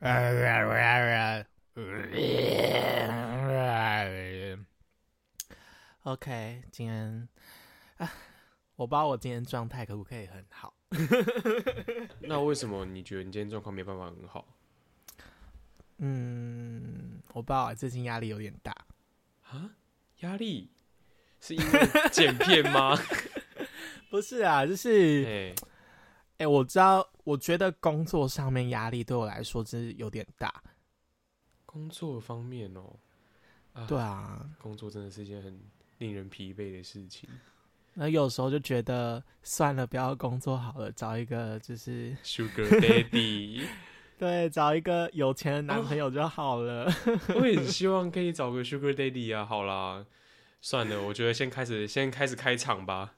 OK，今天啊，我不知道我今天状态可不可以很好。那为什么你觉得你今天状况没办法很好？嗯，我不知道，最近压力有点大。啊？压力是因为剪片吗？不是啊，就是哎，哎、我知道，我觉得工作上面压力对我来说真是有点大。工作方面哦，啊对，啊，工作真的是一件很令人疲惫的事情。那有时候就觉得算了，不要工作好了，找一个就是 Sugar Daddy，对，找一个有钱的男朋友就好了。我也 希望可以找个 Sugar Daddy 啊。好啦，算了，我觉得先开始，先开始开场吧。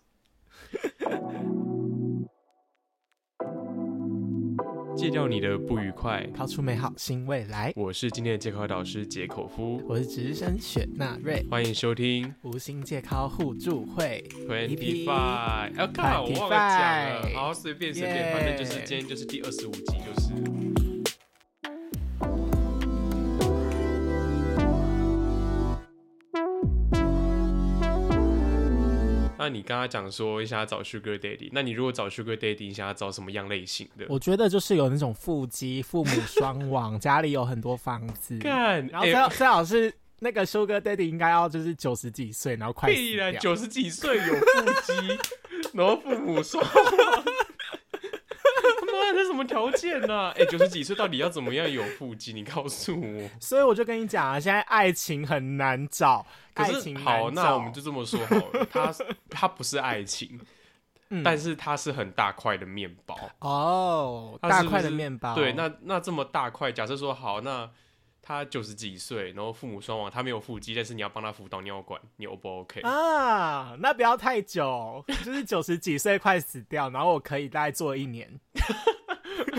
戒掉你的不愉快。掏出美好新未来。我是今天的戒口导师杰口夫，我是直升雪纳瑞，欢迎收听无心戒考互助会。Twenty Five。哎，靠，我忘了讲了。好，随便随便，反正就是今天就是第二十五集，就是。那你刚刚讲说你想要找 Sugar Daddy，那你如果找 Sugar Daddy，你想要找什么样类型的？我觉得就是有那种腹肌、父母双亡，家里有很多房子，干，然后最好、最好是那个 Sugar Daddy 应该要就是九十几岁，然后快。九十几岁有腹肌，然后父母双亡。什么条件呢、哎、九十几岁到底要怎么样有腹肌？你告诉我。所以我就跟你讲啊，现在爱情很难找，可是好，那我们就这么说好了，他他不是爱情，嗯但是他是很大块的面包。哦，大块的面包，对，那那这么大块，假设说好，那他九十几岁，然后父母双亡，他没有腹肌，但是你要帮他辅导尿管，你 O 不 OK？、啊，那不要太久，就是九十几岁快死掉，然后我可以大概做一年。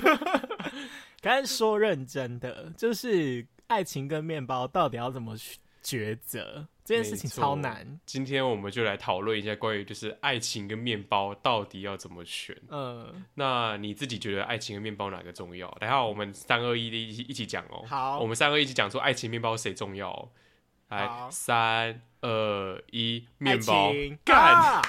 但是说认真的，就是爱情跟面包到底要怎么去抉择，这件事情超难。今天我们就来讨论一下关于就是爱情跟面包到底要怎么选。嗯，那你自己觉得爱情跟面包哪个重要？等下我们三二一的一起一起讲哦。好我们三二一起讲说爱情面包谁重要、哦。来，三二一，爱面包情干。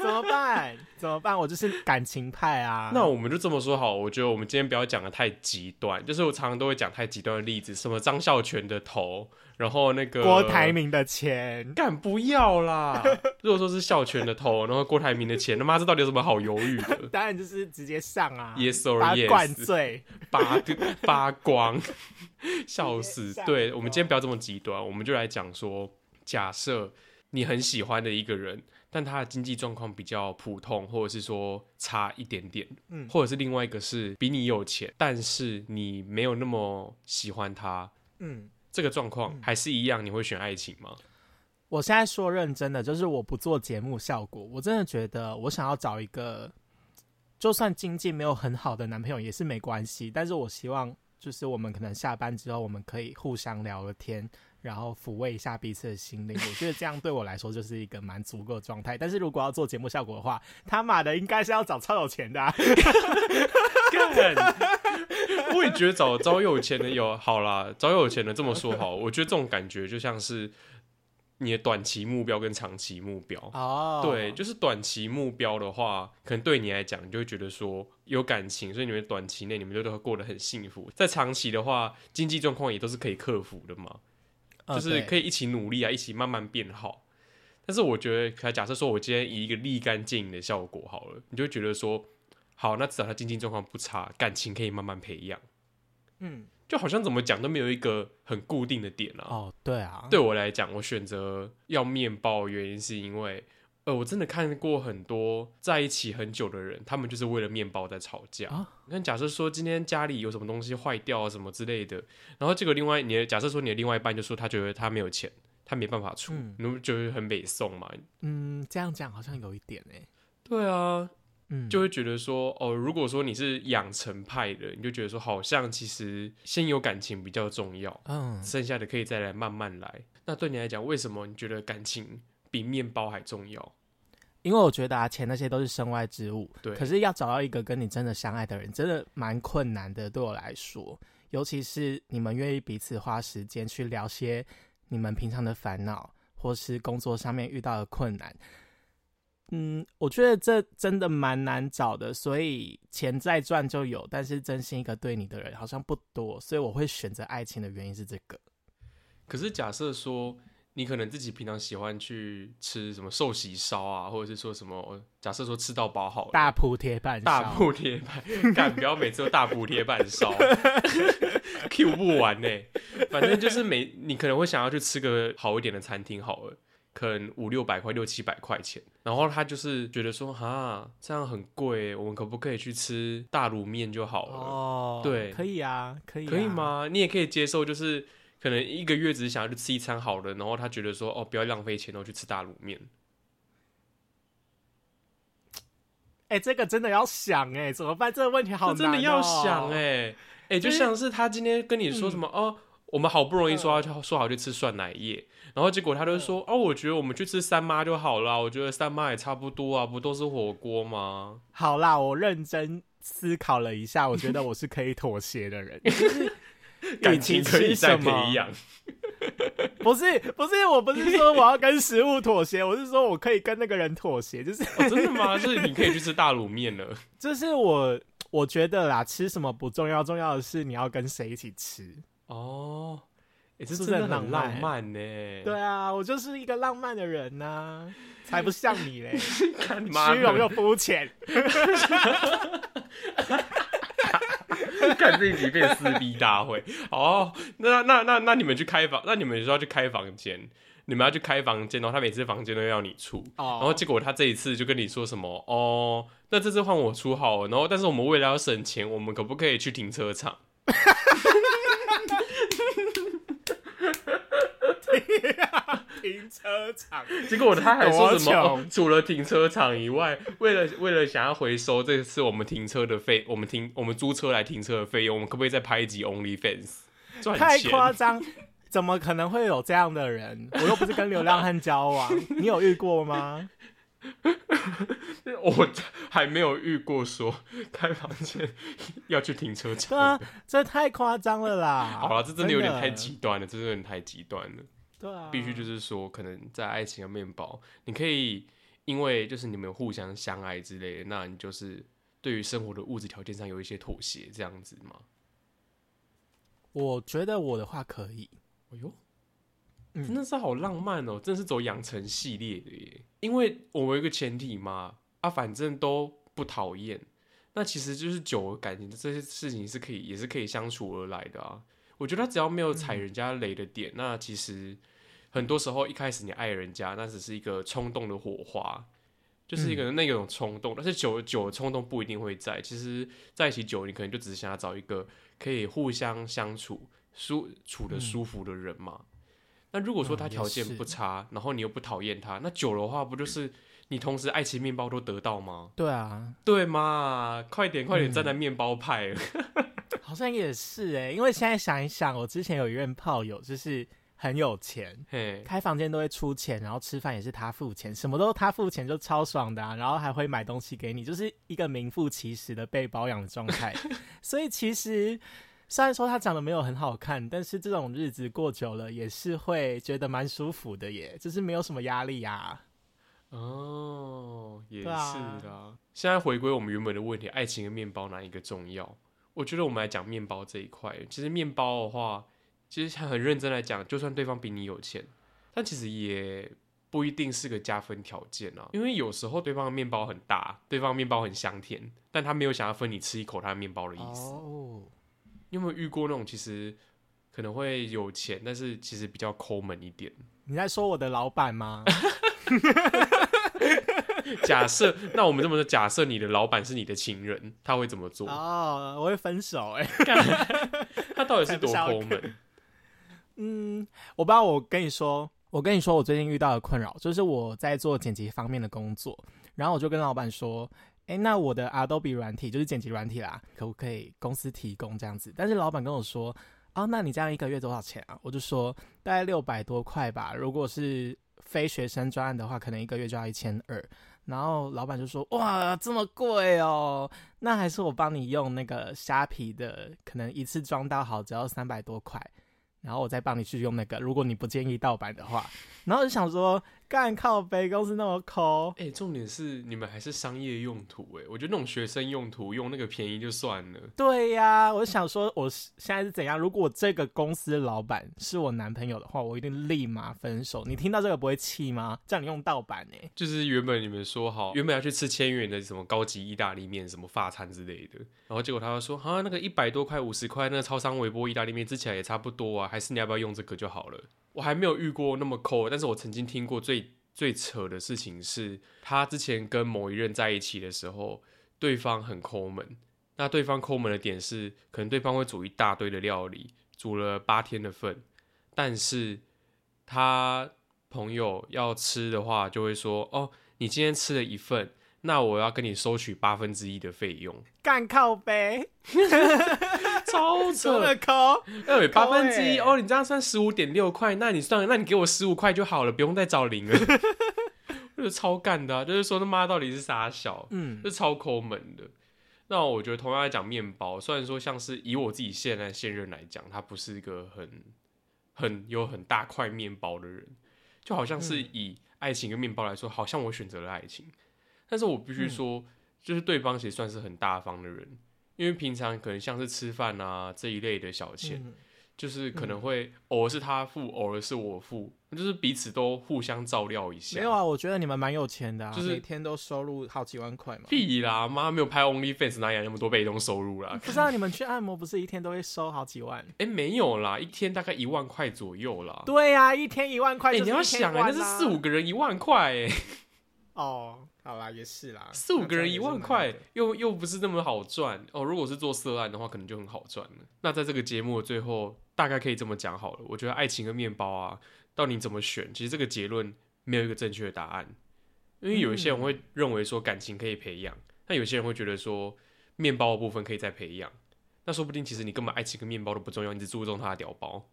怎么办？怎么办？我就是感情派啊。那我们就这么说好，我觉得我们今天不要讲的太极端，就是我常常都会讲太极端的例子，什么张孝全的头，然后那个郭台铭的钱，干不要啦！如果说是孝全的头，然后郭台铭的钱，他妈这到底有什么好犹豫的 当然就是直接上啊？Yes or yes？灌醉。扒扒光，笑死对，我们今天不要这么极端，我们就来讲说，假设你很喜欢的一个人，但他的经济状况比较普通，或者是说差一点点，嗯。或者是另外一个是比你有钱，但是你没有那么喜欢他，嗯，这个状况还是一样，你会选爱情吗？我现在说认真的，就是我不做节目效果，我真的觉得我想要找一个，就算经济没有很好的男朋友也是没关系，但是我希望就是我们可能下班之后，我们可以互相聊个天，然后抚慰一下彼此的心灵。我觉得这样对我来说就是一个蛮足够的状态。但是如果要做节目效果的话，他妈的应该是要找超有钱的、啊。干，我也觉得找找有钱的有好啦，找有钱的这么说好，我觉得这种感觉就像是你的短期目标跟长期目标。哦对，就是短期目标的话，可能对你来讲，你就会觉得说有感情，所以你们短期内你们就都会过得很幸福。在长期的话，经济状况也都是可以克服的嘛，就是可以。一起努力啊，一起慢慢变好。但是我觉得，可假设说我今天以一个立竿见影的效果好了，你就觉得说，好，那至少他经济状况不差，感情可以慢慢培养。嗯，就好像怎么讲都没有一个很固定的点啊。哦，对啊，对我来讲，我选择要面包，原因是因为，呃，我真的看过很多在一起很久的人，他们就是为了面包在吵架。啊你看，假设说今天家里有什么东西坏掉啊什么之类的，然后这个另外你的假设说你的另外一半就说他觉得他没有钱，他没办法出，嗯你不觉得很北宋嘛？嗯，这样讲好像有一点哎、对啊，嗯，就会觉得说，哦，如果说你是养成派的，你就觉得说，好像其实先有感情比较重要。嗯，剩下的可以再来慢慢来。那对你来讲，为什么你觉得感情比面包还重要？因为我觉得啊，钱那些都是身外之物，对可是要找到一个跟你真的相爱的人，真的蛮困难的。对我来说，尤其是你们愿意彼此花时间去聊些你们平常的烦恼，或是工作上面遇到的困难。嗯，我觉得这真的蛮难找的，所以钱再赚就有，但是真心一个对你的人好像不多，所以我会选择爱情的原因是这个。可是假设说。你可能自己平常喜欢去吃什么寿喜烧啊，或者是说什么？假设说吃到饱好了，大铺铁板，大铺铁板，干不要每次都大铺铁板烧，Q 不完呢。反正就是每你可能会想要去吃个好一点的餐厅，好了，可能五六百块、六七百块钱。然后他就是觉得说，哈，这样很贵，我们可不可以去吃大卤面就好了？哦，对，可以啊，可以，可以吗？你也可以接受，就是。可能一个月只是想要去吃一餐好的，然后他觉得说哦，不要浪费钱，然后去吃大卤面。哎，这个真的要想哎，怎么办？这个问题好难，真的要想哎哎，就像是他今天跟你说什么哦，我们好不容易说要说好去吃酸奶液，然后结果他就说哦，我觉得我们去吃三妈就好了，我觉得三妈也差不多啊，不都是火锅吗？好啦，我认真思考了一下，我觉得我是可以妥协的人。感情可以再培养，不是 不是，我不是说我要跟食物妥协，我是说我可以跟那个人妥协，就是真的吗？就是你可以去吃大卤面了。就是我我觉得啦，吃什么不重要，重要的是你要跟谁一起吃哦。也是真的很浪漫呢。对啊，我就是一个浪漫的人啊，才不像你嘞，虚荣又肤浅。看这一集变撕逼大会哦，那那那那你们去开房，那你们说要去开房间，你们要去开房间哦。他每次房间都要你出，然后结果他这一次就跟你说什么哦，那这次换我出好了，然后但是我们为了要省钱，我们可不可以去停车场？停车场，结果他还说什么？除了停车场以外，为了为了想要回收这次我们停车的费，我们停我们租车来停车的费用，我们可不可以再拍一集 Only Fans 赚太夸张，怎么可能会有这样的人？我又不是跟流浪汉交往，你有遇过吗？我还没有遇过说开房间要去停车场。对啊，这太夸张了啦！好了，这真的有点太极端了，这真的有点太极端了。对啊，必须就是说，可能在爱情的面包，你可以因为就是你们互相相爱之类的，那你就是对于生活的物质条件上有一些妥协，这样子吗？我觉得我的话可以。哎呦，真的是好浪漫哦，真的是走养成系列的耶。因为我有一个前提嘛，啊，反正都不讨厌，那其实就是久感情这些事情是可以，也是可以相处而来的啊。我觉得他只要没有踩人家雷的点，那其实。很多时候一开始你爱人家，那只是一个冲动的火花，就是一个那种冲动。但是久久的冲动不一定会在，其实在一起久，你可能就只是想要找一个可以互相相处、舒处的舒服的人嘛。那如果说他条件不差，然后你又不讨厌他，那久的话不就是你同时爱情面包都得到吗？对啊，对嘛，快点快点站在面包派，好像也是哎，因为现在想一想，我之前有一任炮友就是。很有钱，开房间都会出钱，然后吃饭也是他付钱，什么都他付钱就超爽的，啊然后还会买东西给你，就是一个名副其实的被包养的状态。所以其实虽然说他长得没有很好看，但是这种日子过久了也是会觉得蛮舒服的耶，就是没有什么压力呀。哦，也是的。现在回归我们原本的问题，爱情跟面包哪一个重要？我觉得我们来讲面包这一块。其实面包的话。其实很认真来讲，就算对方比你有钱，但其实也不一定是个加分条件啊。因为有时候对方的面包很大，对方面包很香甜，但他没有想要分你吃一口他的面包的意思。哦，你有没有遇过那种其实可能会有钱，但是其实比较抠门一点？你在说我的老板吗？假设，那我们这么说，假设你的老板是你的情人，他会怎么做？哦，我会分手哎。他到底是多抠门？嗯，我不知道。我跟你说，我跟你说，我最近遇到的困扰就是我在做剪辑方面的工作，然后我就跟老板说：“哎，那我的 Adobe 软体就是剪辑软体啦，可不可以公司提供这样子？”但是老板跟我说：“啊，那你这样一个月多少钱啊？”我就说：“大概六百多块吧。如果是非学生专案的话，可能一个月就要一千二。”然后老板就说：“哇，这么贵哦，那还是我帮你用那个虾皮的，可能一次装到好只要三百多块。”然后我再帮你去用那个，如果你不介意盗版的话。然后就想说，干靠背公司那么抠，哎，重点是你们还是商业用途，哎，我觉得那种学生用途用那个便宜就算了。对呀，我想说，我现在是怎样？如果这个公司老板是我男朋友的话，我一定立马分手。你听到这个不会气吗？叫你用盗版呢？就是原本你们说好，原本要去吃千元的什么高级意大利面，什么法餐之类的，然后结果他说，啊，那个一百多块、五十块，那个超商微波意大利面吃起来也差不多啊，还是你要不要用这个就好了？我还没有遇过那么抠，但是我曾经听过最最扯的事情是，他之前跟某一任在一起的时候，对方很抠门。那对方抠门的点是，可能对方会煮一大堆的料理，煮了八天的份，但是他朋友要吃的话，就会说：“哦，你今天吃了一份。”那我要跟你收取八分之一的费用，干靠呗，超扯。的抠，哎，八分之一哦，你这样算十五点六块，那你算，那你给我十五块就好了，不用再找零了，就是超干的，就是说他妈到底是傻小，嗯，是超抠门的。那我觉得同样来讲面包，虽然说像是以我自己现在现任来讲，他不是一个很很有很大块面包的人，就好像是以爱情跟面包来说，好像我选择了爱情。但是我必须说，就是对方其实算是很大方的人，因为平常可能像是吃饭啊这一类的小钱，就是可能会偶尔是他付，偶尔是我付，就是彼此都互相照料一下。没有啊，我觉得你们蛮有钱的，啊就是每天都收入好几万块嘛。屁啦，妈没有拍 OnlyFans 哪有那么多被动收入啦？不知道你们去按摩不是一天都会收好几万？哎，没有啦，一天大概一万块左右啦。对呀，一天一万块，你要想啊，那是四五个人一万块哎。哦。好啦，也是啦，四五个人一万块，又又不是那么好赚哦。如果是做涉案的话，可能就很好赚了。那在这个节目的最后，大概可以这么讲好了。我觉得爱情跟面包啊，到底怎么选，其实这个结论没有一个正确的答案。因为有一些人会认为说感情可以培养，但有些人会觉得说面包的部分可以再培养。那说不定其实你根本爱情跟面包都不重要，你只注重他的屌包。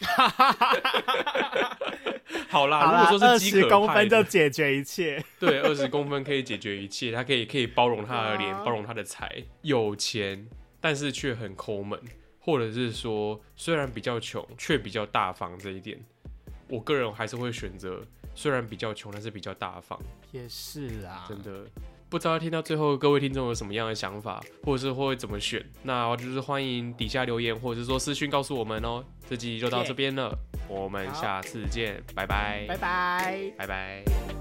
好啦，如果说是十公分就解决一切，对，二十公分可以解决一切，他可以可以包容他的脸，包容他的财，有钱但是却很抠门，或者是说虽然比较穷却比较大方这一点，我个人还是会选择虽然比较穷但是比较大方。也是啊，真的。不知道听到最后各位听众有什么样的想法，或者是会怎么选，那就是欢迎底下留言，或者是说私讯告诉我们哦。这集就到这边了，我们下次见，拜拜，拜拜，拜拜。